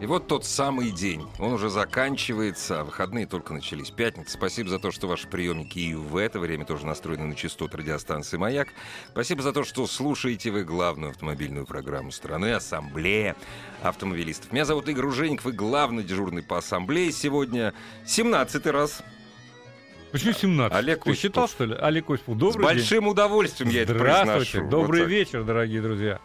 И вот тот самый день. Он уже заканчивается, а выходные только начались. Пятница. Спасибо за то, что ваши приемники и в это время тоже настроены на частоту радиостанции «Маяк». Спасибо за то, что слушаете вы главную автомобильную программу страны «Ассамблея автомобилистов». Меня зовут Игорь Ужеников и главный дежурный по ассамблее сегодня 17 раз. Почему 17? Олег Ты Осипов. считал, что ли? Олег Осипов, добрый С большим удовольствием я день. это Здравствуйте, произношу. добрый Вот так. вечер, дорогие друзья.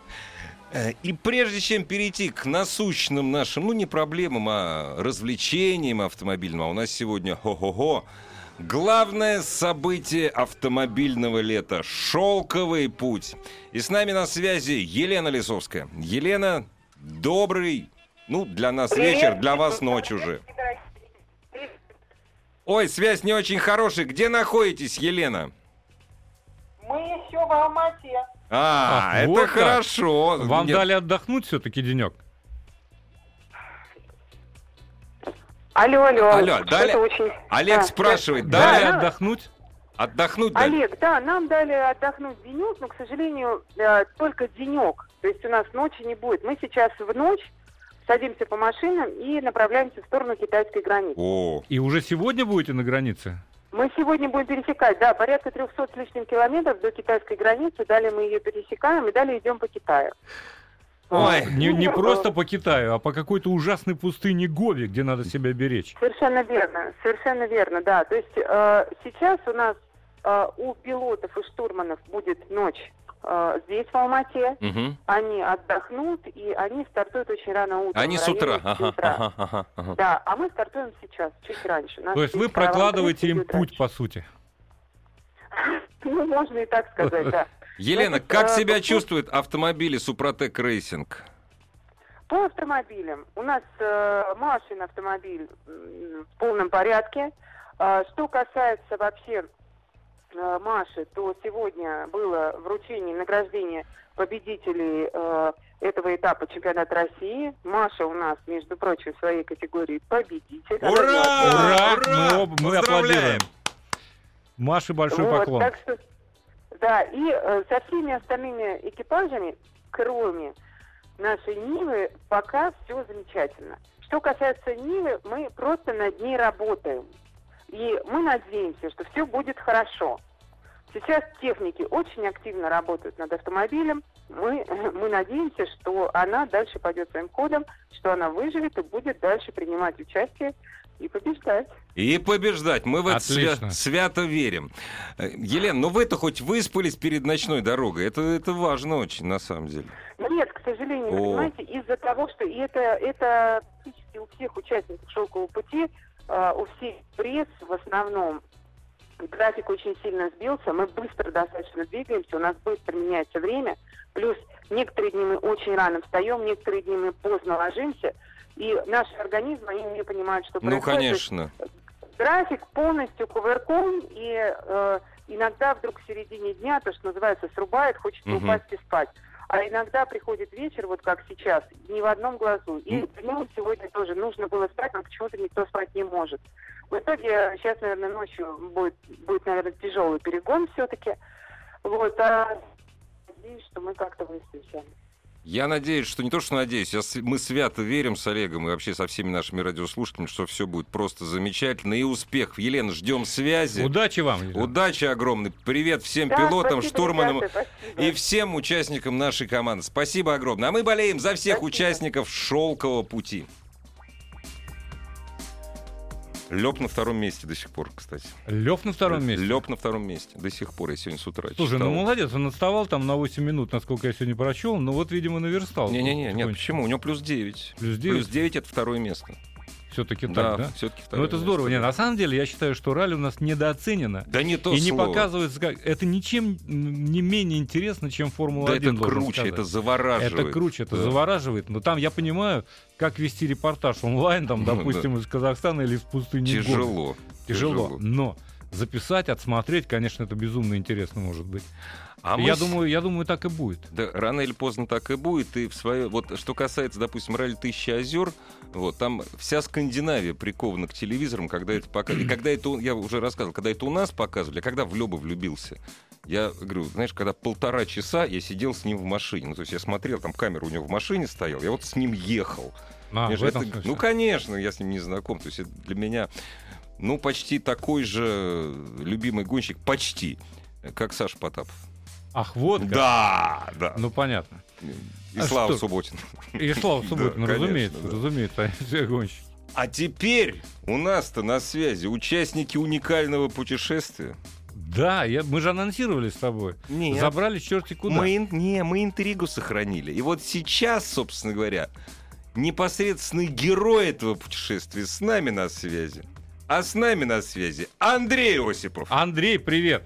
Э, И прежде чем перейти к насущным нашим, ну не проблемам, а развлечениям автомобильным, а у нас сегодня хо-хо-хо, главное событие автомобильного лета — шелковый путь. И с нами на связи Елена Лисовская. Елена, добрый, ну для нас вечер, для вас ночь уже. Ой, связь не очень хорошая. Где находитесь, Елена? Мы еще в Алмате. А, Ах, это вот как. хорошо. Вам Нет, дали отдохнуть все-таки денек? Алло, алло. Алло, дали- очень... Олег Да, спрашивает, да. дали Дали да. отдохнуть? отдохнуть дали? Олег, да, нам дали отдохнуть денек, но, к сожалению, э, только денек. То есть у нас ночи не будет. Мы сейчас в ночь садимся по машинам и направляемся в сторону китайской границы. О, И уже сегодня будете на границе? Мы сегодня будем пересекать, да, порядка 300 с лишним километров до китайской границы. Далее мы ее пересекаем и далее идем по Китаю. Ой. Не, не просто по Китаю, а по какой-то ужасной пустыне Гови, где надо себя беречь. Совершенно верно, совершенно верно, да. То есть э, сейчас у нас э, у пилотов и штурманов будет ночь э, здесь, в Алмате. мгм. Они отдохнут, и они стартуют очень рано утром. Они с утра. Ага, утра. ага, ага, ага. Да, а мы стартуем сейчас, чуть раньше. Нас То есть вы прокладываете им путь, раньше. по сути. Ну, можно и так сказать, да. Елена, Значит, как э, себя чувствуют автомобили Suprotec Racing? По автомобилям. У нас э, Машин автомобиль в полном порядке. А, что касается вообще э, Маши, то сегодня было вручение награждение победителей э, этого этапа чемпионата России. Маша у нас, между прочим, в своей категории победитель. Ура! золотая. Ура! Мы, об- мы аплодируем. Маше большой Вот, поклон. так что, да, и э, со всеми остальными экипажами, кроме нашей Нивы, пока все замечательно. Что касается Нивы, мы просто над ней работаем. И мы надеемся, что все будет хорошо. Сейчас техники очень активно работают над автомобилем. Мы, мы надеемся, что она дальше пойдет своим ходом, что она выживет и будет дальше принимать участие и побеждать. И побеждать. Мы в это свя- свято верим. Э, Елена, ну вы-то хоть выспались перед ночной дорогой. Это, это важно очень, на самом деле. Нет, к сожалению, О. понимаете, из-за того, что и это, это практически у всех участников шелкового пути, у всех пресс в основном, график очень сильно сбился, мы быстро достаточно двигаемся, у нас быстро меняется время, плюс некоторые дни мы очень рано встаем, некоторые дни мы поздно ложимся, и наши организмы, они не понимают, что Ну, происходит. Есть конечно. график полностью кувырком, и э, иногда вдруг в середине дня, то, что называется, срубает, хочется Мгм. упасть и спать. А иногда приходит вечер, вот как сейчас, ни в одном глазу. И днем сегодня тоже нужно было спать, но почему-то никто спать не может. В итоге сейчас, наверное, ночью будет, будет наверное, тяжелый перегон все-таки. Вот, а надеюсь, что мы как-то выспимся. Я надеюсь, что не то, что надеюсь, я мы свято верим с Олегом и вообще со всеми нашими радиослушателями, что все будет просто замечательно. И успех. Елена, ждем связи. Удачи вам. Елена. Удачи огромной. Привет всем Да, пилотам, спасибо, штурманам ребята, спасибо. и всем участникам нашей команды. Спасибо огромное. А мы болеем за всех Спасибо. участников шелкового пути. Леп на втором месте до сих пор, кстати. Лев на втором месте. Леп на втором месте до сих пор. Я сегодня с утра Слушай, читал. ну молодец, он отставал там на 8 минут, насколько я сегодня прочел, но вот, видимо, наверстал. Не-не-не, нет, потихонечку. почему? У него плюс 9. Плюс 9? Плюс 9 это второе место. Все-таки Да, так, да? все-таки Ну это здорово. Не, на самом деле, я считаю, что ралли у нас недооценено. Да не то и не слово. показывается как... Это ничем не менее интересно, чем Да Формула-1. это должен круче, сказать. это завораживает. Это круче, это Да. завораживает. Но там я понимаю, как вести репортаж онлайн, там, Ну, допустим, из Казахстана или из пустыни Гоби. Тяжело. Тяжело. Но записать, отсмотреть, конечно, это безумно интересно может быть. А я мы думаю, я думаю, так и будет. Да, рано или поздно так и будет. И в свое... Вот что касается, допустим, ралли Тысячи озер, вот, там вся Скандинавия прикована к телевизорам, когда это показывали. И когда это, я уже рассказывал, когда это у нас показывали, а когда в Лёба влюбился, я говорю, знаешь, когда полтора часа я сидел с ним в машине. Ну, то есть я смотрел, там камера у него в машине стояла, я вот с ним ехал. А, это- ну, конечно, я с ним не знаком. То есть это для меня, ну, почти такой же любимый гонщик, почти, как Саша Потапов. Ах, вот как. Да, да. Ну, понятно. И а Слава что? Субботин. И Слава Да, Субботин, конечно, разумеется, да. разумеется, все гонщики. А теперь у нас-то на связи участники уникального путешествия. Да, я, мы же анонсировали с тобой. Нет. Забрали черти куда. Мы, не, мы интригу сохранили. И вот сейчас, собственно говоря, непосредственный герой этого путешествия с нами на связи. А с нами на связи Андрей Осипов. Андрей, привет.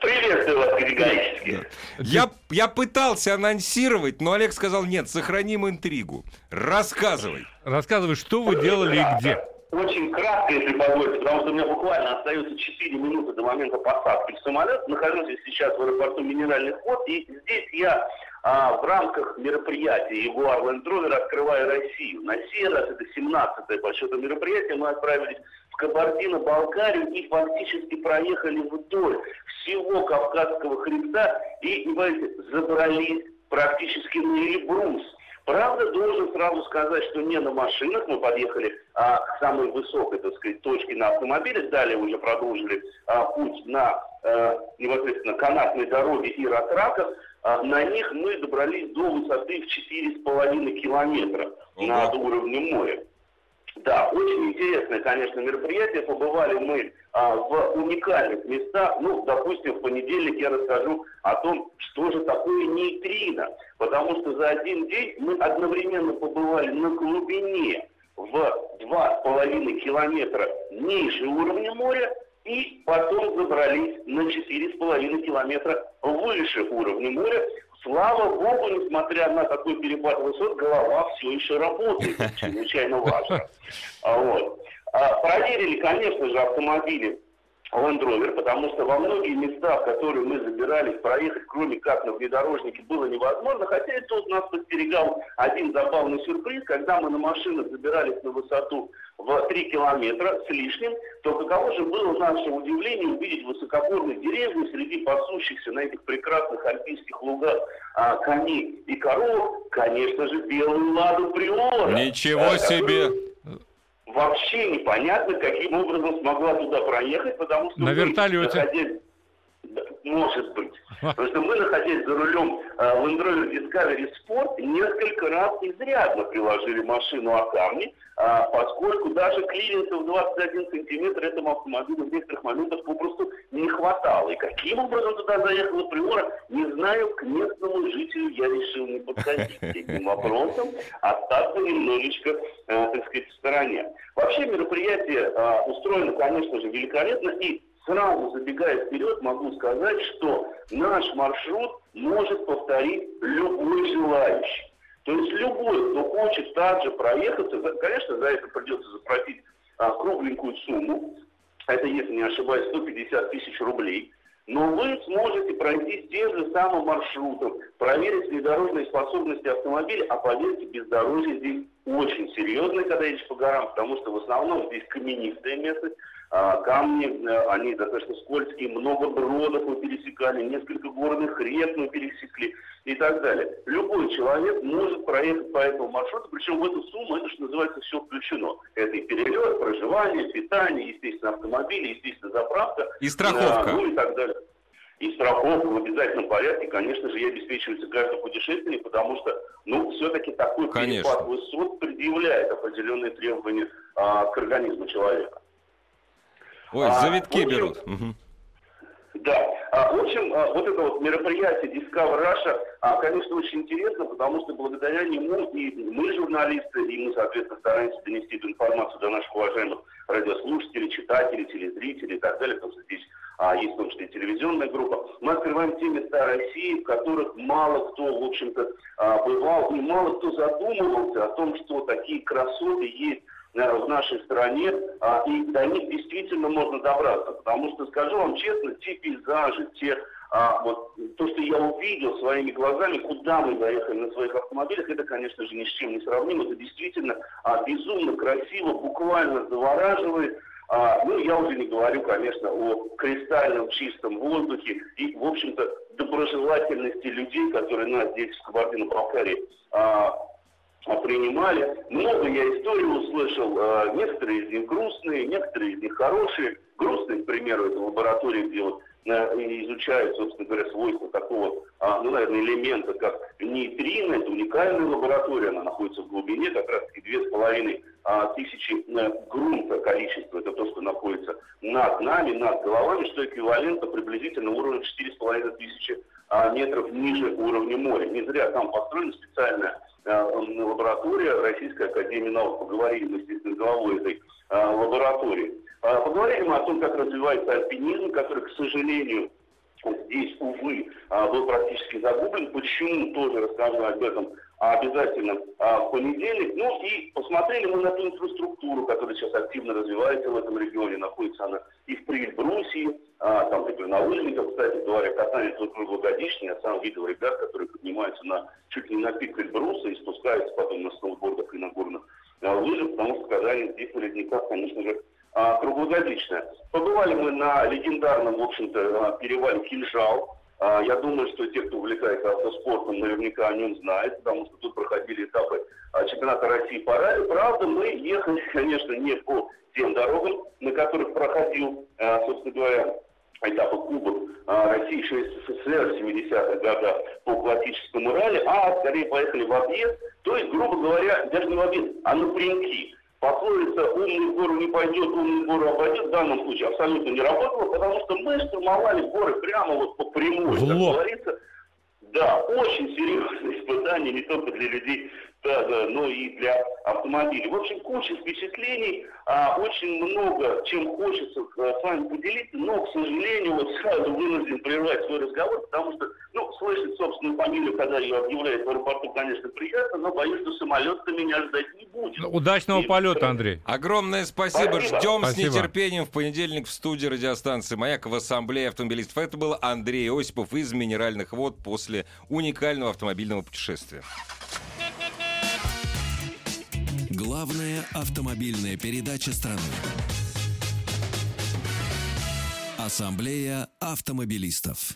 Приветствую вас категорически. Я, я пытался анонсировать, но Олег сказал, нет, сохраним интригу. Рассказывай. Рассказывай, что вы делали и где. Очень кратко, если позволите, потому что у меня буквально остается 4 минуты до момента посадки в самолет. Нахожусь сейчас в аэропорту Минеральных вод, и здесь я а, в рамках мероприятия Jaguar Land Rover «Открываю Россию». На сей раз это 17-е по счету мероприятие. Мы отправились в Кабардино-Балкарию и фактически проехали вдоль всего Кавказского хребта и, боитесь, забрались практически на Эльбрус. Правда, должен сразу сказать, что не на машинах мы подъехали а, к самой высокой, так сказать, точке на автомобиле. Далее уже продолжили а, путь на э, непосредственно канатной дороге и ратраках. А, на них мы добрались до высоты в 4,5 километра Ого. над уровнем моря. Да, очень интересное, конечно, мероприятие. Побывали мы а, в уникальных местах. Ну, допустим, в понедельник я расскажу о том, что же такое нейтрино. Потому что за один день мы одновременно побывали на глубине в 2,5 километра ниже уровня моря и потом забрались на 4,5 километра выше уровня моря. Слава богу, несмотря на такой перепад высот, голова все еще работает. Чрезвычайно важно. А, Вот. А, Проверили, конечно же, автомобили Land Rover, потому что во многие места, в которые мы забирались, проехать, кроме как на внедорожнике, было невозможно. Хотя и тут нас подстерегал один забавный сюрприз. Когда мы на машинах забирались на высоту в 3 километра с лишним, то каково же было наше удивление увидеть высокогорные деревни среди пасущихся на этих прекрасных альпийских лугах а, коней и коров, конечно же, белую ладу приора. Ничего э, себе! которую Вообще непонятно, каким образом смогла туда проехать, потому что... На вертолете. находясь- Может быть. Потому что мы, находясь за рулем э, Land Rover Discovery Sport, несколько раз изрядно приложили машину о камни, а, поскольку даже клиренса в 21 сантиметр этому автомобилю в некоторых моментах попросту не хватало. И каким образом туда заехала Приора, не знаю, к местному жителю я решил не подходить этим вопросом, остаться немножечко, э, так сказать, в стороне. Вообще мероприятие э, устроено, конечно же, великолепно, и сразу забегая вперед, могу сказать, что наш маршрут может повторить любой желающий. То есть любой, кто хочет также проехаться, конечно, за это придется заплатить а, кругленькую сумму, это, если не ошибаюсь, 150 тысяч рублей, но вы сможете пройти тем же самым маршрутом, проверить внедорожные способности автомобиля, а поверьте, бездорожье здесь очень серьезное, когда едешь по горам, потому что в основном здесь каменистая местность, камни, э, они достаточно скользкие, много бродов мы пересекали, несколько горных рек мы пересекли и так далее. Любой человек может проехать по этому маршруту, причем в эту сумму, это что называется, все включено. Это и перелет, проживание, питание, естественно, автомобили, естественно, заправка. И страховка. а, ну и так далее. И страховка в обязательном порядке, конечно же, и обеспечивается каждый путешественник, потому что, ну, все-таки такой Конечно. перепад высот предъявляет определенные требования а, к организму человека. Ой, А, завитки общем, берут. Да. А, в общем, а, вот это вот мероприятие Discover Russia, а, конечно, очень интересно, потому что благодаря нему и мы, журналисты, и мы, соответственно, стараемся донести эту информацию до наших уважаемых радиослушателей, читателей, телезрителей и так далее, потому что здесь а, есть в том числе и телевизионная группа. Мы открываем те места России, в которых мало кто, в общем-то, а, бывал, и мало кто задумывался о том, что такие красоты есть в нашей стране, а, и до них действительно можно добраться. Потому что, скажу вам честно, те пейзажи, те, а, вот, то, что я увидел своими глазами, куда мы доехали на своих автомобилях, это, конечно же, ни с чем не сравнимо. Это действительно а, безумно красиво, буквально завораживает. А, ну, я уже не говорю, конечно, о кристальном чистом воздухе и, в общем-то, доброжелательности людей, которые нас здесь в Кабардино-Балкарии а, принимали. Много я историй услышал, а, некоторые из них грустные, некоторые из них хорошие. Грустные, к примеру, это лаборатория, где вот изучают, собственно говоря, свойства такого, а, ну, наверное, элемента, как нейтрино. Это уникальная лаборатория, она находится в глубине, как раз-таки две с половиной а, тысячи э, грунта количество. Это то, что находится над нами, над головами, что эквивалентно приблизительно уровню 4,5 тысячи метров ниже уровня моря. Не зря там построена специальная Э, лаборатория Российской Академии Наук. Поговорили мы, естественно, главой этой э, лаборатории. Э, поговорили мы о том, как развивается альпинизм, который, к сожалению, здесь, увы, был практически загублен. Почему, тоже расскажу об этом обязательно в понедельник. Ну и посмотрели мы на ту инфраструктуру, которая сейчас активно развивается в этом регионе. Находится она и в Прильбрусии, а, там, например, на Ульниках, кстати говоря, катание тут круглогодичный. Я сам видел ребят, которые поднимаются на чуть не на пик Эльбруса и спускаются потом на сноубордах и на горных а, лыжах, потому что катание здесь на ледниках, конечно же, а, круглогодичное. Побывали мы на легендарном, в общем-то, а, перевале Кинжал. А, я думаю, что те, кто увлекается автоспортом, наверняка о нем знают, потому что тут проходили этапы а, чемпионата России по ралли. Правда, мы ехали, конечно, не по тем дорогам, на которых проходил, а, собственно говоря, этапа Кубок России еще СССР в 70-х годах по классическому ралли, а скорее поехали в объезд, то есть, грубо говоря, даже не в объезд, а напрямки. Пословица «умный в гору не пойдет, умный в гору обойдет» в данном случае абсолютно не работала, потому что мы штурмовали горы прямо вот по прямой, как говорится. Да, очень серьезное испытание не только для людей да, да, но и для автомобилей. В общем, куча впечатлений, а, очень много, чем хочется а, с вами поделиться, но, к сожалению, вот сразу вынужден прервать свой разговор, потому что, ну, слышать собственную фамилию, когда ее объявляют в аэропорту, конечно, приятно, но боюсь, что самолет-то меня ждать не будет. Ну, удачного и, полета, Андрей. Огромное спасибо. спасибо. Ждем спасибо. с нетерпением в понедельник в студии радиостанции «Маяк» в Ассамблее автомобилистов. Это был Андрей Осипов из «Минеральных вод» после уникального автомобильного путешествия. Главная автомобильная передача страны. Ассамблея автомобилистов.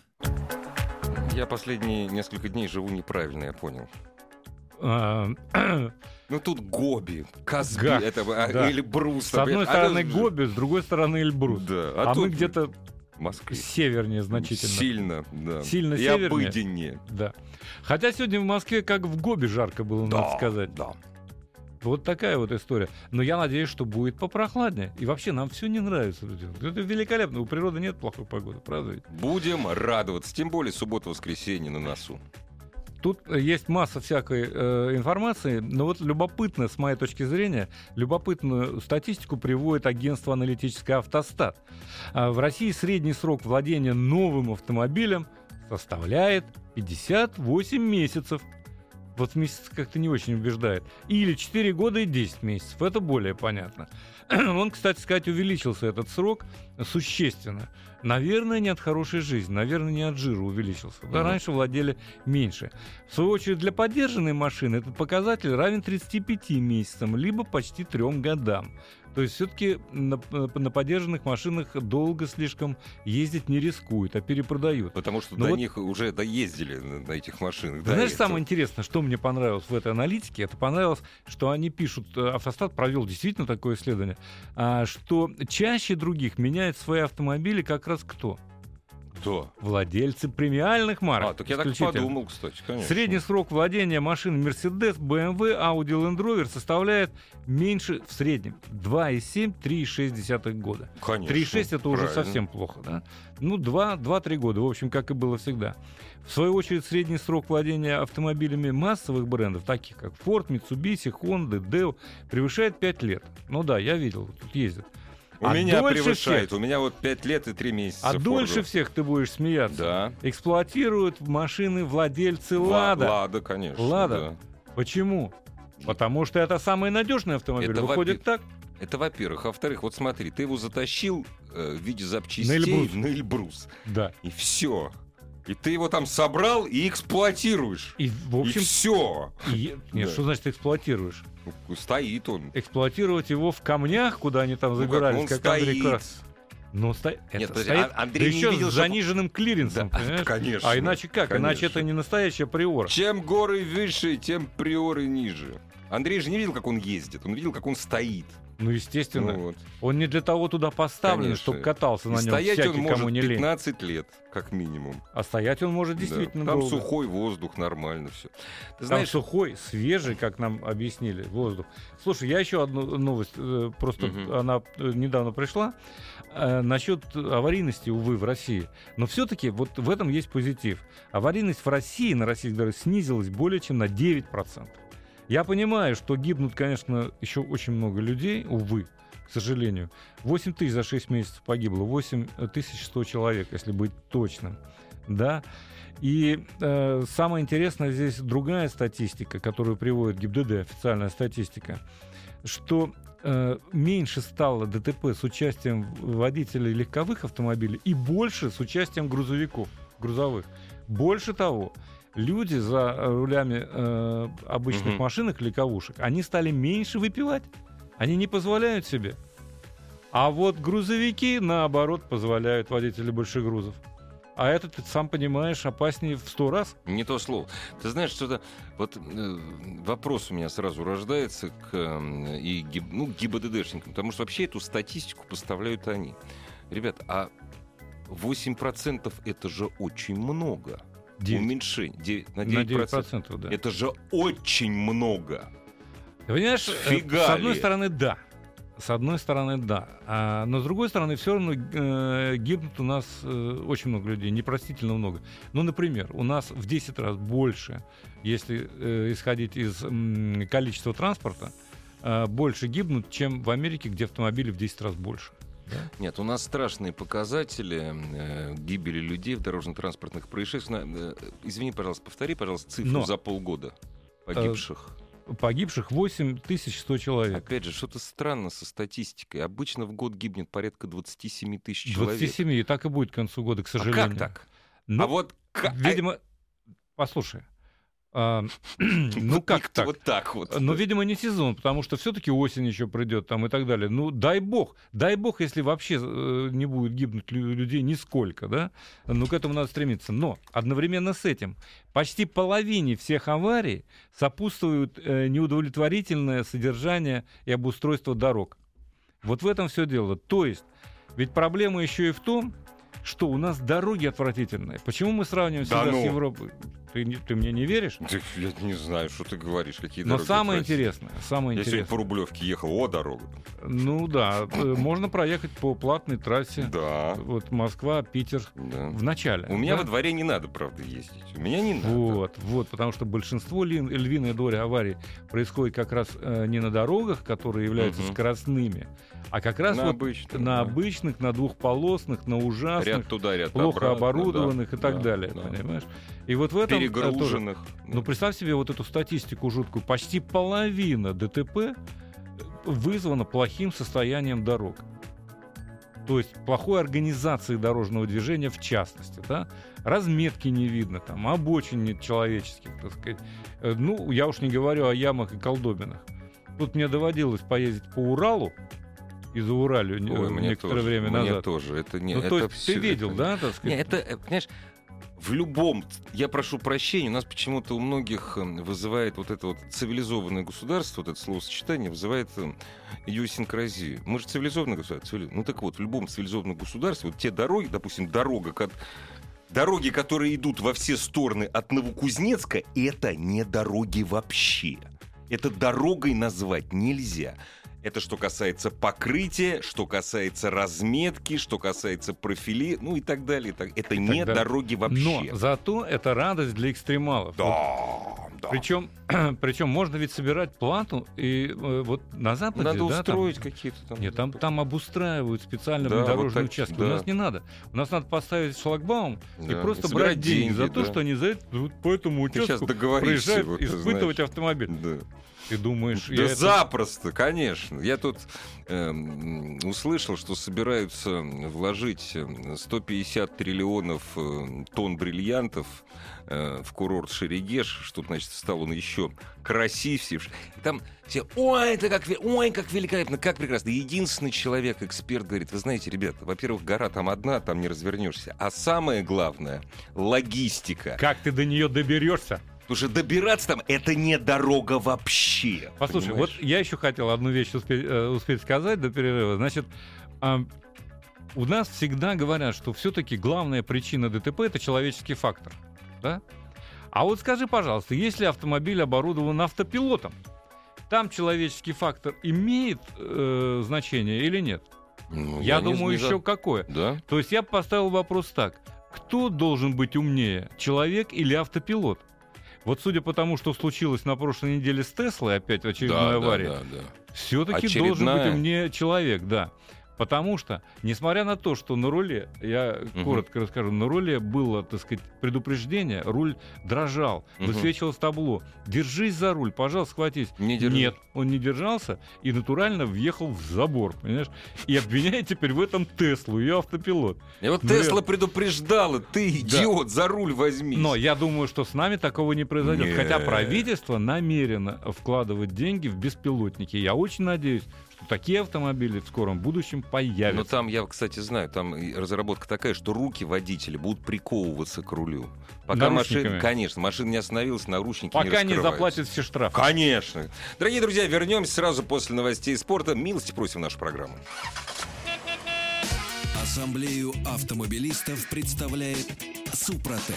Я последние несколько дней живу неправильно, я понял. А, ну тут Гоби, Казби, Га, это, а, да. Эльбрус. С одной а стороны это... Гоби, с другой стороны Эльбрус. Да, а, а мы где-то Москве. Севернее значительно. Сильно, да. Сильно и севернее. обыденнее. Да. Хотя сегодня в Москве как в Гоби жарко было, да, надо сказать. Да. Вот такая вот история. Но я надеюсь, что будет попрохладнее. И вообще нам все не нравится. Это великолепно. У природы нет плохой погоды, правда ведь? Будем радоваться. Тем более суббота-воскресенье на носу. Тут есть масса всякой э, информации, но вот любопытно, с моей точки зрения, любопытную статистику приводит агентство аналитическое «Автостат». А в России средний срок владения новым автомобилем составляет 58 месяцев – вот месяц как-то не очень убеждает. Или 4 года и 10 месяцев. Это более понятно. Он, кстати сказать, увеличился этот срок существенно. Наверное, не от хорошей жизни, наверное, не от жира увеличился. Да, раньше владели меньше. В свою очередь, для поддержанной машины этот показатель равен 35 месяцам, либо почти 3 годам. То есть все-таки на, на подержанных машинах долго слишком ездить не рискуют, а перепродают. Потому что Но до вот... них уже доездили на, этих машинах. Да, знаешь, это... самое интересное, что мне понравилось в этой аналитике, это понравилось, что они пишут, э, Автостат провел действительно такое исследование, а, что чаще других меняет свои автомобили как раз кто? Кто? Владельцы премиальных марок. А, так я так подумал, кстати, конечно. Средний срок владения машин Mercedes, BMW, Audi, Land Rover составляет меньше в среднем 2,7-3,6 года. Конечно. 3,6 это уже правильно. совсем плохо, да? Ну, 2, 2-3 года, в общем, как и было всегда. В свою очередь, средний срок владения автомобилями массовых брендов, таких как Ford, Mitsubishi, Honda, Deo, превышает 5 лет. Ну да, я видел, тут ездят. У А меня превышает. всех- У меня вот 5 лет и 3 месяца. А Форду. дольше всех ты будешь смеяться. Да. Эксплуатируют машины владельцы Ла- Лада. Лада, конечно. Лада. Почему? Потому что это самый надежный автомобиль. Это Выходит так. да. Это во-первых. А во-вторых, вот смотри, ты его затащил э, в виде запчастей На Эльбрус. на Эльбрус. Да. И все. И ты его там собрал и эксплуатируешь. И, в И общем, все. и- нет, Да. что значит эксплуатируешь? Стоит он. Эксплуатировать его в камнях, куда они там Ну как, забирались, он как, Андрей стоит. Крас- Ну, сто... Нет, это подожди, стоит, а- Андрей да еще видел, с заниженным клиренсом, Да, понимаешь? конечно, А иначе как? Иначе конечно. это не настоящая приора. Чем горы выше, тем приоры ниже. Андрей же не видел, как он ездит, он видел, как он стоит. Ну, естественно. Ну вот. Он не для того туда поставлен, Конечно. чтобы катался на нем стоять всякий, он может кому не лень. 15 лет, как минимум. А стоять он может Да. действительно Там долго. сухой воздух, нормально все. Ты Там знаешь, сухой, свежий, как нам объяснили, воздух. Слушай, я еще одну новость, э, просто Мгм. она э, недавно пришла, э, насчет аварийности, увы, в России. Но все-таки вот в этом есть позитив. Аварийность в России, на российских дорогах, снизилась более чем на 9%. Я понимаю, что гибнут, конечно, еще очень много людей, увы, к сожалению. 8 тысяч за 6 месяцев погибло, 8100 человек, если быть точным. Да, и э, самое интересное здесь другая статистика, которую приводит ГИБДД, официальная статистика, что э, меньше стало ДТП с участием водителей легковых автомобилей и больше с участием грузовиков, грузовых. Больше того, люди за рулями э, обычных Мгм. машинок, легковушек, они стали меньше выпивать. Они не позволяют себе. А вот грузовики, наоборот, позволяют водители больших грузов. А этот, ты сам понимаешь, опаснее в сто раз. не то слово. Ты знаешь, что-то... Вот э, вопрос у меня сразу рождается к э, и ГИБ, ну, ГИБДДшникам, потому что вообще эту статистику поставляют они. Ребят, а 8% это же очень много. Девять. Уменьшение. Девять- на На 9%. 9%, да. Это же очень много. Ты Понимаешь, э, Фига с одной ли? стороны, да. С одной стороны, да. А, но с другой стороны, все равно э, гибнут у нас э, очень много людей, непростительно много. Ну, например, у нас в 10 раз больше, если э, исходить из м, количества транспорта, э, больше гибнут, чем в Америке, где автомобилей в 10 раз больше. Нет, у нас страшные показатели э, гибели людей в дорожно-транспортных происшествиях. Э, извини, пожалуйста, повтори, пожалуйста, цифру Но. за полгода погибших. Погибших 8100 человек. Опять же, что-то странно со статистикой. Обычно в год гибнет порядка 27 тысяч человек. 27, и так и будет к концу года, к А сожалению. как так? Ну, а вот Видимо, послушай, а, ну вот как так? Вот так вот. Ну, видимо, не сезон, потому что все-таки осень еще придет там и так далее. Ну, дай бог, дай бог, если вообще э, не будет гибнуть лю- людей нисколько, да? Ну, к этому надо стремиться. Но одновременно с этим почти половине всех аварий сопутствуют э, неудовлетворительное содержание и обустройство дорог. Вот в этом все дело. То есть, ведь проблема еще и в том, что у нас дороги отвратительные. Почему мы сравниваем Да себя ну. с Европой? Ты, ты мне не веришь? Да Я не знаю, что ты говоришь, какие Но дороги самое отвратительные. интересное, самое Я сегодня интересное. по Рублевке ехал, о, дорога. Ну да, э, можно проехать по платной трассе. Да, Вот Москва, Питер да. в начале. У меня да? во дворе не надо, правда, ездить. У меня не надо. Вот, вот, потому что большинство ли- львиная доля аварий происходит как раз э, не на дорогах, которые являются Мгм. скоростными, а как раз На вот обычных, на да. обычных, на двухполосных, на ужасных, Ряд туда, ряд плохо обратно, оборудованных да, и так да, далее, да. понимаешь? И вот в этом э, тоже- Перегруженных. Ну, представь себе вот эту статистику жуткую. Почти половина ДТП вызвана плохим состоянием дорог. То есть плохой организацией дорожного движения в частности. Да? Разметки не видно, там, обочин нет человеческих, так сказать. Э, Ну, я уж не говорю о ямах и колдобинах. Тут мне доводилось поездить по Уралу, Уралю не- Ой, некоторое тоже, время мне назад. тоже. Это не, ну, это то есть всё- ты видел, да, так сказать? Не, это, э, понимаешь, в любом, я прошу прощения, у нас почему-то у многих э, вызывает вот это вот цивилизованное государство, вот это словосочетание вызывает э, идиосинкразию. Мы же цивилизованное государство. Ну так вот, в любом цивилизованном государстве, вот те дороги, допустим, дорога, ко- Дороги, которые идут во все стороны от Новокузнецка, это не дороги вообще. Это дорогой назвать нельзя. Это что касается покрытия, что касается разметки, что касается профилей, ну и так далее. Это И не далее. дороги вообще. Но зато это радость для экстремалов. Вот Да, да. Причем, причем можно ведь собирать плату и э, вот на Западе. Надо да, там- устроить какие-то там. Нет, там, там обустраивают специально Да, дорожные вот так, участки. да. У нас не надо. У нас надо поставить шлагбаум и Да, просто и брать деньги, за деньги, то, да. что они за это вот по этому участку проезжают вот, ты испытывать знаешь. автомобиль. Да. Ты думаешь, Да я это- запросто, конечно. Я тут эм, услышал, что собираются вложить э, 150 триллионов э, тонн бриллиантов э, в курорт Шерегеш, чтобы, значит, стал он еще красивее. Там все, ой, это как, ой, как великолепно, как прекрасно. Единственный человек, эксперт, говорит, вы знаете, ребята, во-первых, гора там одна, там не развернешься. А самое главное, логистика. Как ты до нее доберешься? Потому что добираться там, это не дорога вообще. Послушай, понимаешь? вот я еще хотел одну вещь успеть, э, успеть сказать до перерыва. Значит, а, у нас всегда говорят, что все-таки главная причина ДТП это человеческий фактор. Да? А вот скажи, пожалуйста, если автомобиль оборудован автопилотом, там человеческий фактор имеет э, значение или нет? Ну, я не- думаю, не за- еще какое. Да? То есть я поставил вопрос так. Кто должен быть умнее, человек или автопилот? Вот судя по тому, что случилось на прошлой неделе с Теслой, опять очередная авария, Да, да, да. все-таки должен быть умнее человек, да. Потому что, несмотря на то, что на руле, я Мгм. коротко расскажу, на руле было, так сказать, предупреждение, руль дрожал, Мгм. высвечивалось табло. Держись за руль, пожалуйста, схватись. Не держи. Нет, он не держался и натурально въехал в забор, понимаешь? И обвиняет теперь в этом Теслу, ее автопилот. И вот Ну, Тесла я- предупреждала, ты идиот, за руль возьми. Но я думаю, что с нами такого не произойдет. Нет. Хотя правительство намерено вкладывать деньги в беспилотники. Я очень надеюсь, что такие автомобили в скором будущем Но появятся. там, я, кстати, знаю, там разработка такая, что руки водителя будут приковываться к рулю. Пока машина, конечно, машина не остановилась, наручники Пока не не заплатят все штрафы. Конечно. Дорогие друзья, вернемся сразу после новостей спорта. Милости просим в нашу программу. Ассамблею автомобилистов представляет Супротек.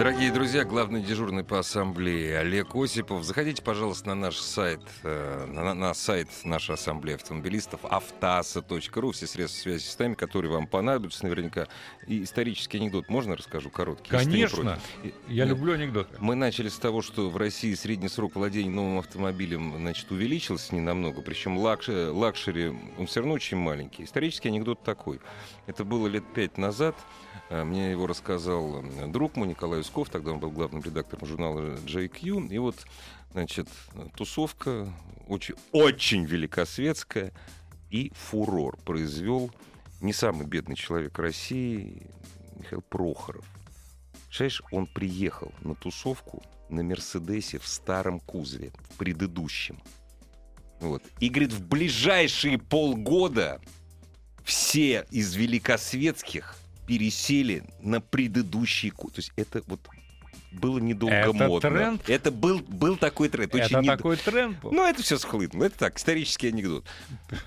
Дорогие друзья, главный дежурный по ассамблее Олег Осипов. Заходите, пожалуйста, на наш сайт, э, на, на сайт нашей ассамблеи автомобилистов автоаса.ру. Все средства связи с нами, которые вам понадобятся наверняка. И исторический анекдот можно расскажу короткий? Конечно. Я Нет. люблю анекдоты. Мы начали с того, что в России средний срок владения новым автомобилем значит, увеличился ненамного, причем luxury, luxury он все равно очень маленький. Исторический анекдот такой. Это было лет пять назад. А, Мне его рассказал э, друг мой Николай Усков, тогда он был главным редактором журнала GQ. И вот, значит, тусовка очень, очень великосветская и фурор произвел не самый бедный человек России Михаил Прохоров. Представляешь, он приехал на тусовку на Мерседесе в старом кузове, в предыдущем. Вот. И говорит, в ближайшие полгода все из великосветских пересели на предыдущий кузов. То есть это вот было недолго Это модно. тренд? Это был, был такой тренд. Это очень нед- такой тренд был. Ну, это все схлынуло. Это так, исторический анекдот.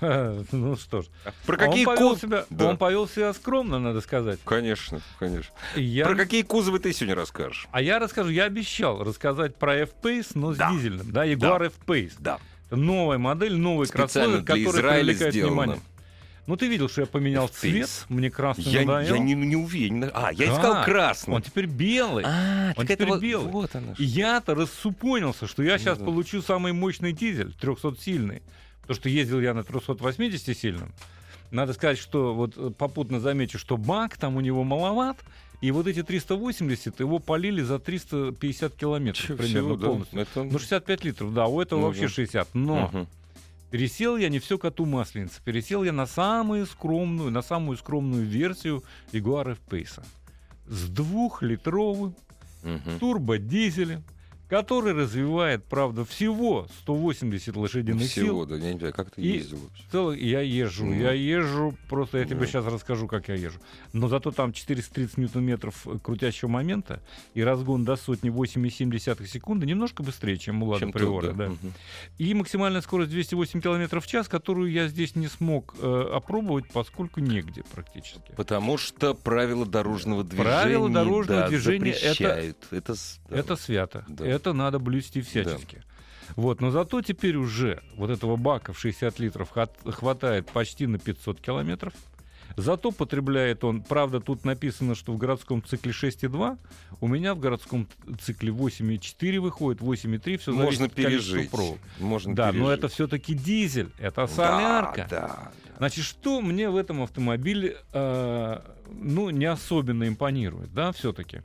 Ну что ж. Про он какие повел ку- себя, Да. он повел себя скромно, надо сказать. Конечно, конечно. Я- Про какие кузовы ты сегодня расскажешь? А я расскажу, я обещал рассказать про F-Pace, но с дизельным, да, Jaguar F-Pace. Да. Это новая модель, новый Специально кроссовер, который привлекает сделано. внимание. Ну, ты видел, что я поменял цвет, мне красный Я, надоел. я не, не уверен. А, я Да. искал красный. Он теперь белый. А, он теперь вот, белый. Вот она. И я-то рассупонился, что я сейчас да. получу самый мощный дизель, 300-сильный. Потому что ездил я на 380-сильном. Надо сказать, что вот э, попутно замечу, что бак там у него маловат, и вот эти 380 его полили за 350 километров Чё, примерно всего, да? полностью. Это- Ну, 65 литров, да, у этого Ну, вообще да. 60. Но Мгм. Пересел я не все коту масленица. Пересел я на самую скромную, на самую скромную версию Jaguar F-Pace. С двухлитровым Мгм. турбодизелем, который развивает, правда, всего 180 лошадиных Всего, сил. да, я не знаю, как ты И ездил вообще. Целый, я езжу, Ну. я езжу, просто я тебе Ну. сейчас расскажу, как я езжу. Но зато там 430 ньютон-метров крутящего момента и разгон до сотни 8,7 секунды немножко быстрее, чем у Лада Приора. да. да. Мгм. И максимальная скорость 208 км в час, которую я здесь не смог э, опробовать, поскольку негде практически. Потому что правила дорожного движения, Правила дорожного да, движения это- запрещают. Это, с- да. Это свято. Да. Это надо блюсти всячески. Вот, но зато теперь уже вот этого бака в 60 литров хватает почти на 500 километров. Зато потребляет он, правда, тут написано, что в городском цикле 6,2, у меня в городском цикле 8,4 выходит, 8,3, все Можно пережить. Можно Да, но пережить. это все-таки дизель, это Да, солярка. Да, да. Значит, что мне в этом автомобиле, э, ну, не особенно импонирует, да, все-таки.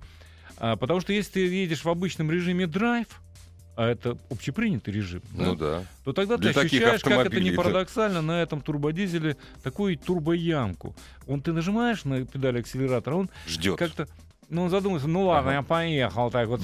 Потому что если ты едешь в обычном режиме драйв, а это общепринятый режим, Ну да, да. то тогда Для ты ощущаешь, как это не парадоксально, на этом турбодизеле такую турбоямку. Он ты нажимаешь на педаль акселератора, он Ждет. как-то, ну, он задумается, ну ладно, Ага. я поехал так вот.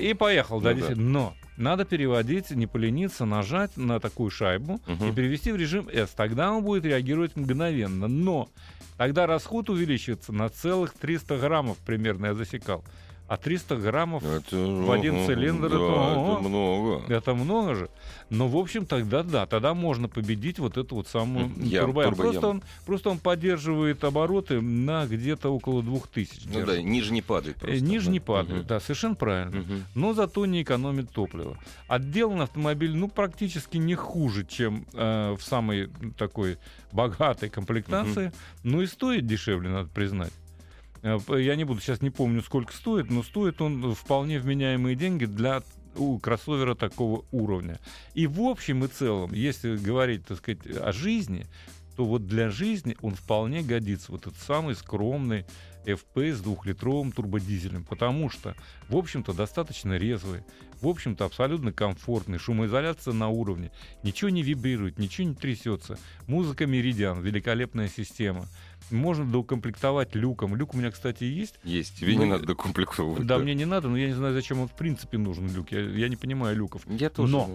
И поехал, да, Ну да. Но надо переводить, не полениться, нажать на такую шайбу Мгм. и перевести в режим S. Тогда он будет реагировать мгновенно. Но тогда расход увеличится на целых 300 граммов примерно, я засекал. А 300 граммов Это, в один ага, цилиндр, да, это, ого. это много. это много же. Но, в общем, тогда да, тогда можно победить вот эту вот самую. Ям, турбоям. турбоям. Просто он, просто он поддерживает обороты на где-то около 2000. Ну держит. да, ниже не падает Э, просто. Ниже да. не падает, Мгм. да, совершенно правильно. Мгм. Но зато не экономит топливо. Отделан автомобиль, ну, практически не хуже, чем э, в самой такой богатой комплектации. Но и стоит дешевле, надо признать. Э, Я не буду, сейчас не помню, сколько стоит, но стоит он вполне вменяемые деньги для у кроссовера такого уровня. И в общем и целом, если говорить, так сказать, о жизни, то вот для жизни он вполне годится. Вот этот самый скромный FP с двухлитровым турбодизелем. Потому что, в общем-то, достаточно резвый, в общем-то, абсолютно комфортный, шумоизоляция на уровне, ничего не вибрирует, ничего не трясется. Музыка Meridian, великолепная система. Можно доукомплектовать люком. Люк у меня, кстати, есть. Есть, тебе не Мы- надо докомплектовывать. Да, мне не надо, но я не знаю, зачем он в принципе нужен люк. Я, я не понимаю люков. Я тоже. Но.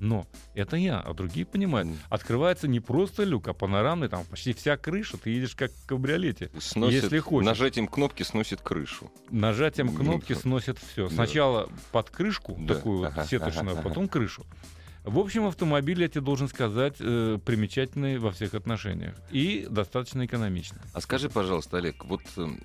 Но это я, а другие понимают. М. Открывается не просто люк, а панорамный, там почти вся крыша, ты едешь как в кабриолете. Сносит, Если хочешь. Нажатием кнопки сносит крышу. Нажатием Ну, кнопки да. сносит все. Да. Сначала под крышку, Да. такую Ага, сеточную, ага, а потом крышу. В общем, автомобиль, я тебе должен сказать, э, примечательный во всех отношениях. И достаточно экономичный. А скажи, пожалуйста, Олег, вот эм,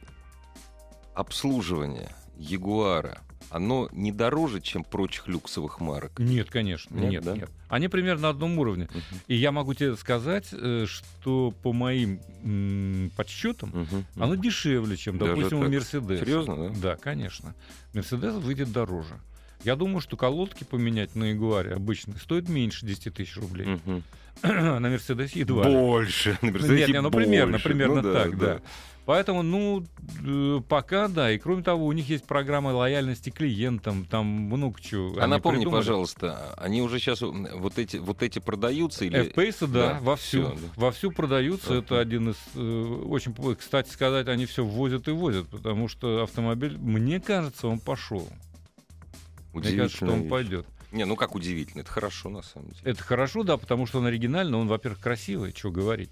обслуживание Ягуара, оно не дороже, чем прочих люксовых марок? Нет, конечно, Нет, нет, да? нет. Они примерно на одном уровне. Мгм. И я могу тебе сказать, э, что по моим м, подсчетам, Мгм. оно дешевле, чем, Даже допустим, у так? Мерседеса. Серьезно, да? Да, конечно. Мерседес выйдет дороже. Я думаю, что колодки поменять на Ягуаре обычно стоит меньше 10 тысяч рублей. Мгм. на Мерседесе едва. Больше. На Нет, Мерседесе не, ну примерно, примерно Ну да, так, да. Поэтому, ну, э, пока да. И кроме того, у них есть программа лояльности клиентам, там много чего. А напомни, придумали. пожалуйста, они уже сейчас вот эти, вот эти продаются или... FPS, да, Да, вовсю, всё, да. вовсю продаются. Это один из э, очень, кстати сказать, они все ввозят и возят, потому что автомобиль, мне кажется, он пошел. Мне кажется, что он вещь. пойдет. Не, ну как удивительно, это хорошо на самом деле. Это хорошо, да, потому что он оригинальный, он, во-первых, красивый, что говорить.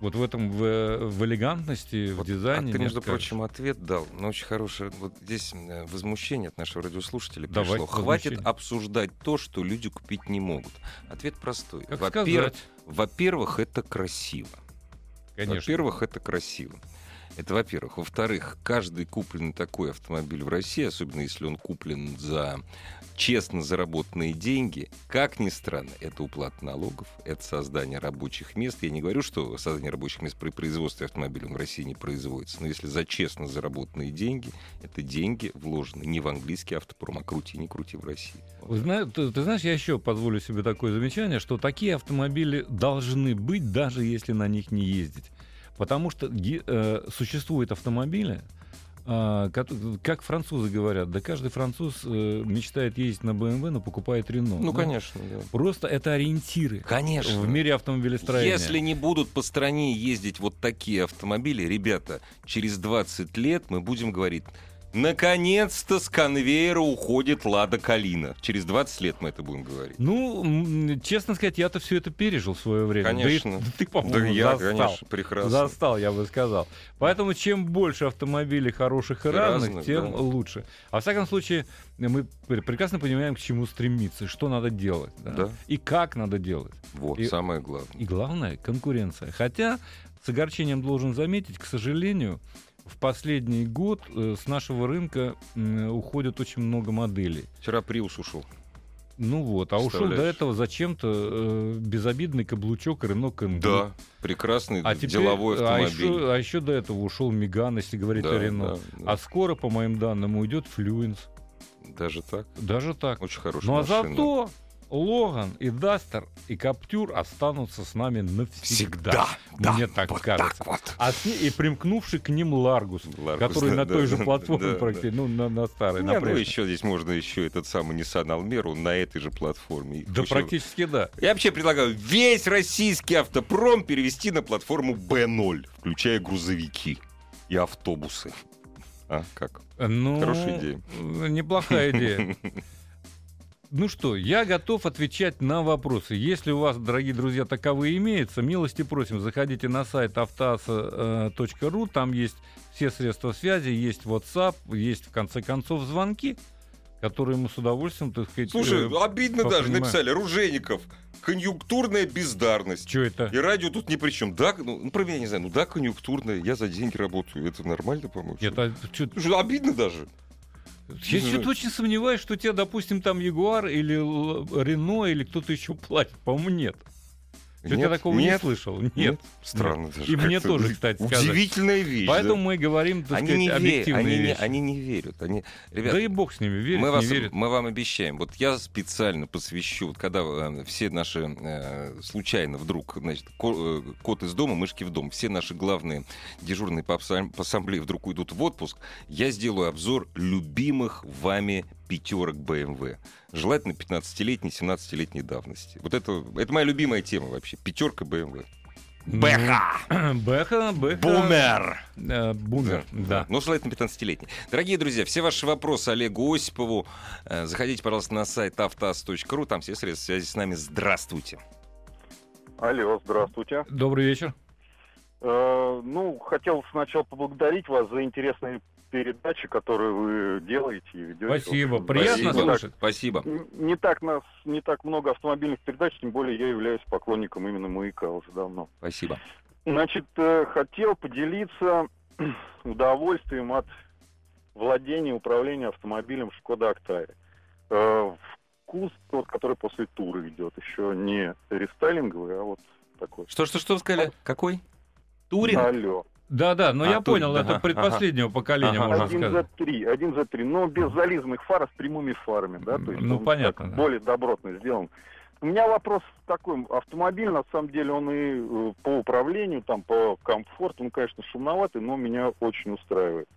Вот в этом, в, в элегантности, в Вот, дизайне. а ты, между прочим, ответ дал, но очень хороший. Вот здесь э, возмущение от нашего радиослушателя Давай, пришло. Хватит возмущение. обсуждать то, что люди купить не могут. Ответ простой. Как Во-первых, сказать, во-первых, это красиво. конечно. Во-первых, это красиво. Это во-первых. Во-вторых, каждый купленный такой автомобиль в России, особенно если он куплен за честно заработанные деньги, как ни странно, это уплата налогов, это создание рабочих мест. Я не говорю, что создание рабочих мест при производстве автомобиля в России не производится, но если за честно заработанные деньги, это деньги вложены не в английский автопром, а крути, не крути в России. Ты, ты знаешь, я еще позволю себе такое замечание, что такие автомобили должны быть, даже если на них не ездить. Потому что э, существуют автомобили, а, как французы говорят, да каждый француз э, мечтает ездить на BMW, но покупает Рено. Ну, конечно, да. Просто это ориентиры Конечно. в мире автомобилестроения. Если не будут по стране ездить вот такие автомобили, ребята, через 20 лет мы будем говорить, Наконец-то с конвейера уходит Лада Калина. Через 20 лет мы это будем говорить. Ну, честно сказать, я-то все это пережил в свое время. Да Конечно. ты, по-моему, Да я, застал. конечно, прекрасно. Застал, я бы сказал. Поэтому чем больше автомобилей хороших и И разных, разных, тем да. лучше. А во всяком случае, мы пр- прекрасно понимаем, к чему стремиться, что надо делать. да, Да. И как надо делать. Вот, И- самое главное. И главное, конкуренция. Хотя, с огорчением должен заметить, к сожалению, в последний год э, с нашего рынка уходит очень много моделей. Вчера Приус ушел. Ну вот, а ушел до этого зачем-то э, безобидный каблучок Рено Кэнгу. Да, прекрасный А теперь, деловой а автомобиль. еще, а еще до этого ушел Меган, если говорить Да, о Рено. да, да. А скоро, по моим данным, уйдет Флюенс. Даже так? Даже так. Очень хорошая Ну а машина. зато Логан и Дастер и Каптюр останутся с нами навсегда. Мне так вот кажется. так вот. А с ней, и примкнувший к ним Ларгус, Ларгус, который да, на да, той же да, платформе да, да. практически, ну, на, на старой, на Не, ну прежней. еще здесь можно еще этот самый Nissan Almera на этой же платформе. Да Очень- практически да. Я вообще предлагаю весь российский автопром перевести на платформу B0, включая грузовики и автобусы. А, как? Ну, Хорошая идея. Неплохая идея. Ну что, я готов отвечать на вопросы. Если у вас, дорогие друзья, таковые имеются, милости просим, заходите на сайт автоаса.ру, там есть все средства связи, есть WhatsApp, есть, в конце концов, звонки, которые мы с удовольствием, так сказать... Слушай, э, обидно даже написали. Ружейников. Конъюнктурная бездарность. Что это? И радио тут ни при чем. Да, ну, ну, про меня не знаю, ну да, конъюнктурная, я за деньги работаю. Это нормально, по-моему. Нет, а Слушай, обидно даже. Я что-то очень сомневаюсь, что тебе, допустим, там Ягуар или Рено или кто-то еще платит. По-моему, нет. Что-то я Нет, такого не нет, слышал. Нет. Нет, странно даже. И мне тоже, кстати, сказать. Удивительная вещь. Поэтому да. мы говорим, так они сказать, не, верят, объективные они, не, вещи. они не верят. Они... Ребят, Да и бог с ними, верит, мы, не вас, верит. мы вам обещаем. Вот я специально посвящу, вот когда э, все наши э, случайно вдруг, значит, ко- э, кот из дома, мышки в дом, все наши главные дежурные по, абсам- по ассамблее вдруг уйдут в отпуск, я сделаю обзор любимых вами пятерок BMW. Желательно 15-летней, 17-летней давности. Вот это, это моя любимая тема вообще. Пятерка BMW. Бэха! Бэха, Бэха. Бумер! Э, бумер, да. Ну, желательно 15-летний. Дорогие друзья, все ваши вопросы Олегу Осипову. э, Заходите, пожалуйста, на сайт автоаз.ру. Там все средства связи с нами. Здравствуйте. Алло, здравствуйте. Добрый вечер. Э, ну, хотел сначала поблагодарить вас за интересные передачи, которые вы делаете и ведете. Спасибо. Приятно так- слушать. Спасибо. н- Не так нас, не так много автомобильных передач, тем более я являюсь поклонником именно маяка уже давно. Спасибо. Значит, э, хотел поделиться удовольствием от владения и управления автомобилем Шкода Октавия. Э, Вкус тот, который после тура идет, еще не рестайлинговый, а вот такой. Что, что, что вы сказали? Какой? Турин? Алло. Да, да, но А, я тут- понял, ага, это предпоследнего поколения, Ага, можно Один сказать. за три, один за три, но без зализанных фар, а с прямыми фарами, да, то есть Ну, он понятно, да. более добротно сделан. У меня вопрос такой, автомобиль, на самом деле, он и э, по управлению, там, по комфорту, он, конечно, шумноватый, но меня очень устраивает.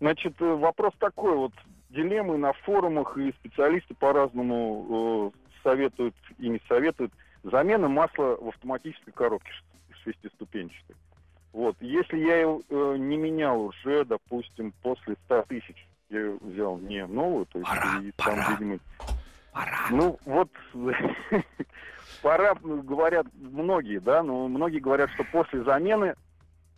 Значит, э, вопрос такой, вот, дилеммы на форумах, и специалисты по-разному э, советуют и не советуют. Замена масла в автоматической коробке шестиступенчатой. Вот, если я его э, не менял уже, допустим, после 100 тысяч, я взял не новую, то есть Пора, и пора. там, видимо, Пора. ну вот пора, ну, говорят многие, да, но многие говорят, что после замены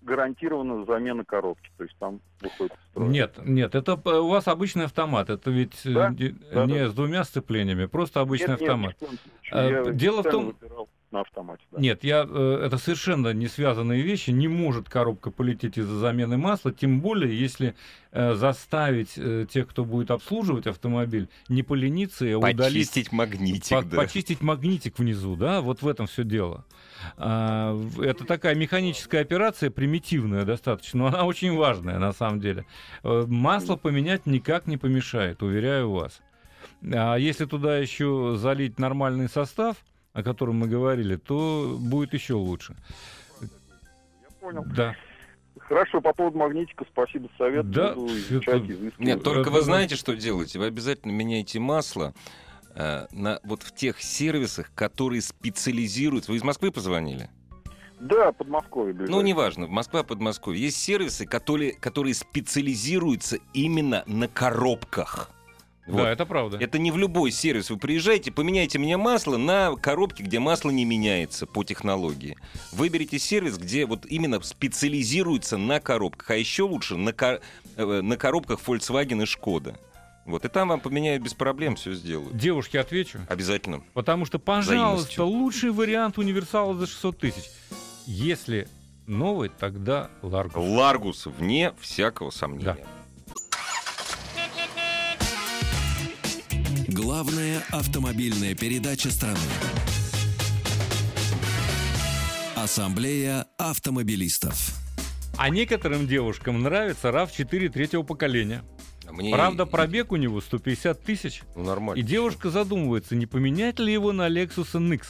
гарантирована замена коробки, то есть там выходит. Нет, нет, это у вас обычный автомат, это ведь э, Да? не, Да, не да. с двумя сцеплениями, просто обычный Нет, нет, автомат. коем случае. А, дело в том- выбирал на автомате. да. Нет, я, э, это совершенно не связанные вещи. Не может коробка полететь из-за замены масла, тем более, если э, заставить э, тех, кто будет обслуживать автомобиль, не полениться и удалить Почистить магнитик, по- да. почистить магнитик внизу, да, вот в этом все дело. А, это такая механическая операция, примитивная достаточно, но она очень важная на самом деле. Масло поменять никак не помешает, уверяю вас. А если туда еще залить нормальный состав, о котором мы говорили, то будет еще лучше. Я понял. Да. Хорошо, по поводу магнитика, спасибо за совет. Да, Буду это- изучать. Нет, только Это- вы знаете, что делаете? Вы обязательно меняете масло э, на, вот в тех сервисах, которые специализируются. Вы из Москвы позвонили? Да, Подмосковье. Ну, неважно, Москва, Подмосковье. Есть сервисы, которые, которые специализируются именно на коробках. Вот. Да, это правда. Это не в любой сервис. Вы приезжаете, поменяйте мне масло на коробке, где масло не меняется по технологии. Выберите сервис, где вот именно специализируется на коробках. А еще лучше на, ко- э, на коробках Volkswagen и Шкода. Вот, и там вам поменяют без проблем, все сделают. Девушке отвечу. Обязательно. Потому что, пожалуйста, лучший вариант универсала за 600 тысяч. Если новый, тогда Ларгус. Ларгус, вне всякого сомнения. Главная автомобильная передача страны. Ассамблея автомобилистов. А некоторым девушкам нравится RAV4 третьего поколения. А Мне Правда, пробег у него 150 тысяч. Ну, нормально. И девушка задумывается, не поменять ли его на Lexus NX.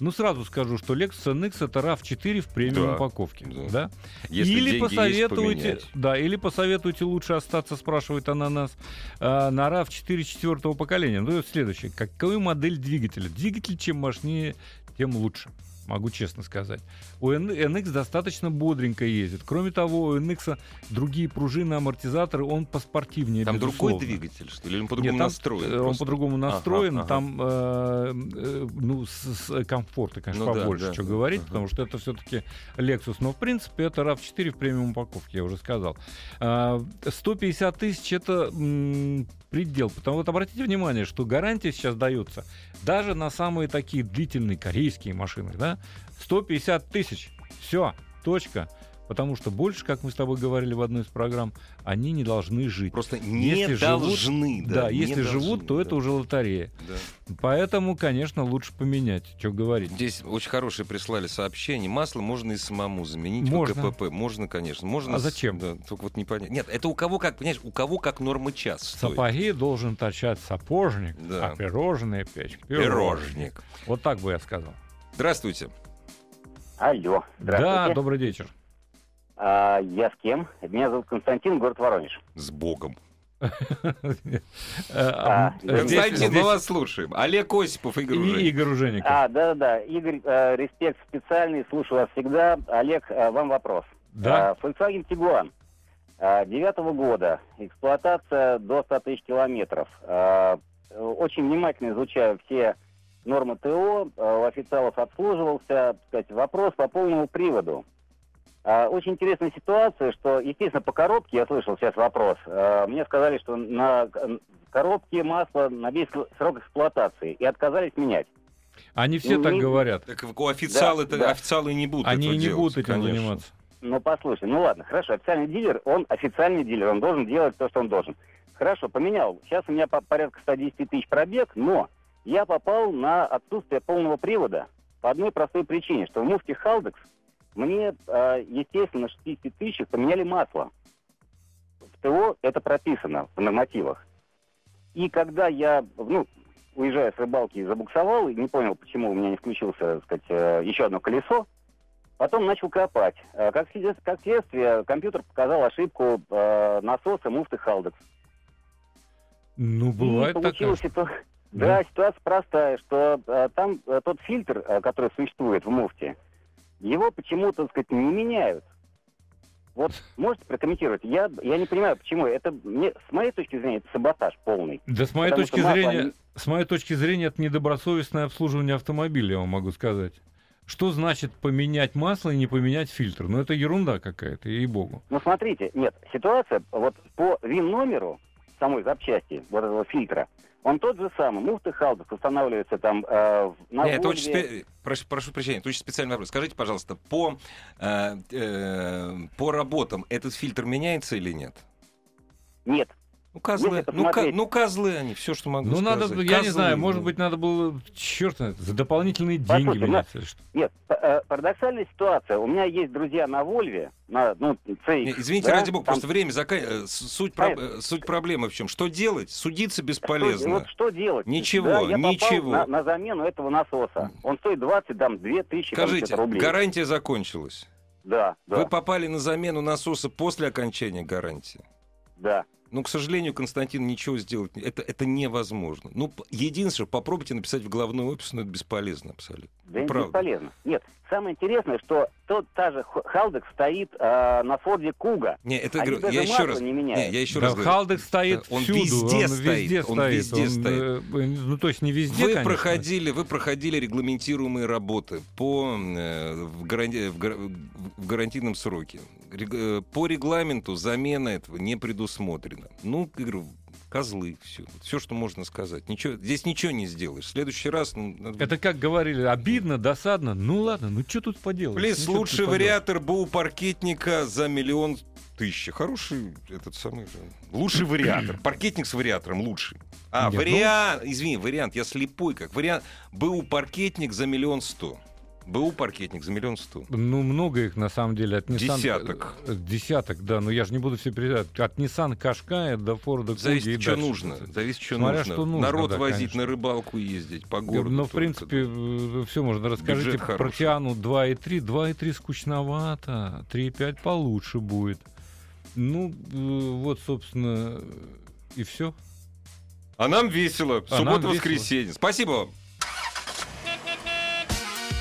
Ну, сразу скажу, что Lexus NX это RAV4 в премиум Да, упаковке. да. Да? Если или есть, посоветуйте, поменять. да, или посоветуйте лучше остаться, спрашивает она нас, э, на RAV4 четвертого поколения. Ну, это следующее. Какую модель двигателя? Двигатель чем мощнее, тем лучше. Могу честно сказать. У NX достаточно бодренько ездит. Кроме того, у NX другие пружины, амортизаторы, он поспортивнее, Там другой безусловно. двигатель, что ли? Или он по-другому настроен? э, Он просто? по-другому Ага, настроен, ага. там, э, э, ну, с, с комфорта, конечно, Ну побольше, да. что говорить, Ага. потому что это все-таки Lexus. Но, в принципе, это RAV4 в премиум упаковке, я уже сказал. А, 150 тысяч — это предел. Потому вот обратите внимание, что гарантия сейчас дается даже на самые такие длительные корейские машины, да, 150 тысяч. Все, точка. Потому что больше, как мы с тобой говорили в одной из программ, они не должны жить. Просто не Если живут- должны. Да, не если живут, должны, то да. это уже лотерея. Да. Поэтому, конечно, лучше поменять. Что говорить. Здесь очень хорошие прислали сообщение. Масло можно и самому заменить Можно. по КПП. Можно, конечно. Можно А с- зачем? Да, только вот непонятно. Нет, это у кого как, понимаешь, у кого как норма час стоит. Сапоги должен точать сапожник, Да. а пирожные печь Пирожник. Вот так бы я сказал. Здравствуйте. Алло, Да, здравствуйте. добрый вечер. А, я с кем? Меня зовут Константин, город Воронеж. С Богом. Э, А, э, здесь- Константин, мы вас слушаем. Олег Осипов, Игорь и. Игорь Ужеников. А, да-да-да, Игорь, э, респект специальный, слушаю вас всегда. Олег, э, вам вопрос. Да. А, Volkswagen Tiguan. а, Девятого года, эксплуатация до 100 тысяч километров. А, э, Очень внимательно изучаю все нормы ТО, э, у официалов обслуживался. Так сказать, вопрос по полному приводу. А, Очень интересная ситуация, что, естественно, по коробке, я слышал сейчас вопрос, э, мне сказали, что на э, коробке масло на весь срок эксплуатации, и отказались менять. Они все так не- говорят. Так у официалы, Да, да. официалы не будут Они этого и не делать, будут этим конечно. заниматься. Ну, послушай, ну ладно, хорошо, официальный дилер, он официальный дилер, он должен делать то, что он должен. Хорошо, поменял. Сейчас у меня по- порядка 110 тысяч пробег, но я попал на отсутствие полного привода по одной простой причине, что в муфте Халдекс мне, э, естественно, на 60 тысячах поменяли масло. В ТО это прописано в нормативах. И когда я, ну, уезжая с рыбалки, забуксовал и не понял, почему у меня не включился, так сказать, э, еще одно колесо, Потом начал копать. Э, Как, как следствие, компьютер показал ошибку э, насоса муфты Халдекс. Ну, И бывает так. получилась конечно. Ситу- Да, ситуация простая, что э, там э, тот фильтр, э, который существует в муфте, его почему-то, так сказать, не меняют. Вот можете прокомментировать? Я, я не понимаю, почему. Это мне, с моей точки зрения, это саботаж полный. Да, с моей Потому точки зрения, они- с моей точки зрения, это недобросовестное обслуживание автомобиля, я вам могу сказать. Что значит поменять масло и не поменять фильтр? Ну, это ерунда какая-то, ей-богу. Ну, смотрите, нет, ситуация вот по ВИН-номеру самой запчасти, вот этого фильтра, он тот же самый. Муфты Халдекс устанавливается там э, на Нет, это очень спе- прошу, прошу прощения, это очень специальный вопрос. Скажите, пожалуйста, по, э, э, по работам этот фильтр меняется или нет? Нет, Ну, козлы, ну, ко- ну, козлы они, все, что могу Ну, надо, сказать. я не знаю, может быть, надо было, черт, знает, за дополнительные деньги или что. нет. п- э, Парадоксальная ситуация. У меня есть друзья на Вольве, на, ну, CX, Не, Извините, да, ради бога, там- просто время заканчивается. Суть, про- э, суть проблемы в чем? Что делать? Судиться Что- бесполезно. вот что делать? Ничего, Да, я попал ничего. На, на замену этого насоса. Он стоит 20, там, 2 тысячи там, Скажите, что-то рублей. гарантия закончилась. Да, да, Вы попали на замену насоса после окончания гарантии. да. Ну, к сожалению, Константин, ничего сделать, это, это невозможно. Ну, единственное, попробуйте написать в головной офис, но это бесполезно абсолютно. Да не Правда. бесполезно. Нет, самое интересное, что тот, та же Халдекс стоит э, на Форде Куга. Не, это, Они говорю, даже я еще раз... не меняют. Не, я еще Да, раз говорю. Халдекс стоит он всюду, везде он стоит, везде он стоит. везде Он, стоит. э, ну, то есть не везде, Вы конечно. проходили, вы проходили регламентируемые работы по, э, в, гаранти- в гар- в гарантийном сроке. Рег- э, По регламенту замена этого не предусмотрена. Ну, говорю, козлы, все. Все, что можно сказать. Ничего, здесь ничего не сделаешь. В следующий раз... ну, надо- Это как говорили, обидно, досадно. Ну ладно, ну что тут поделать? Плиз, Ну, лучший вариатор БУ паркетника за миллион тысяч. Хороший этот самый... Лучший вариатор. Паркетник с вариатором лучший. А, Нет, ну- вариант... Извини, вариант, я слепой как. Вариант... БУ паркетник за миллион сто. БУ паркетник за миллион сто. Ну, много их, на самом деле, от Nissan... Десяток. э, Десяток, да, но я же не буду все передать. От Nissan Кашкая до Форда Куги Зависит, что дальше. нужно. Зависит, что Смотря нужно. что нужно, Народ да, возить конечно. на рыбалку ездить по городу. Но, в принципе, все можно. Расскажите Бюджет про хороший. Тиану 2.3. 2.3 скучновато. 3.5 получше будет. Ну, э, вот, собственно, и все. А нам весело. А Суббота-воскресенье. Спасибо вам.